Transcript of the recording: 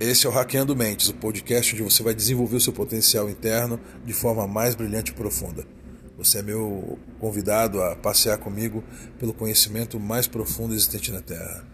Esse é o Hackeando Mentes, o podcast onde você vai desenvolver o seu potencial interno de forma mais brilhante e profunda. Você é meu convidado a passear comigo pelo conhecimento mais profundo existente na Terra.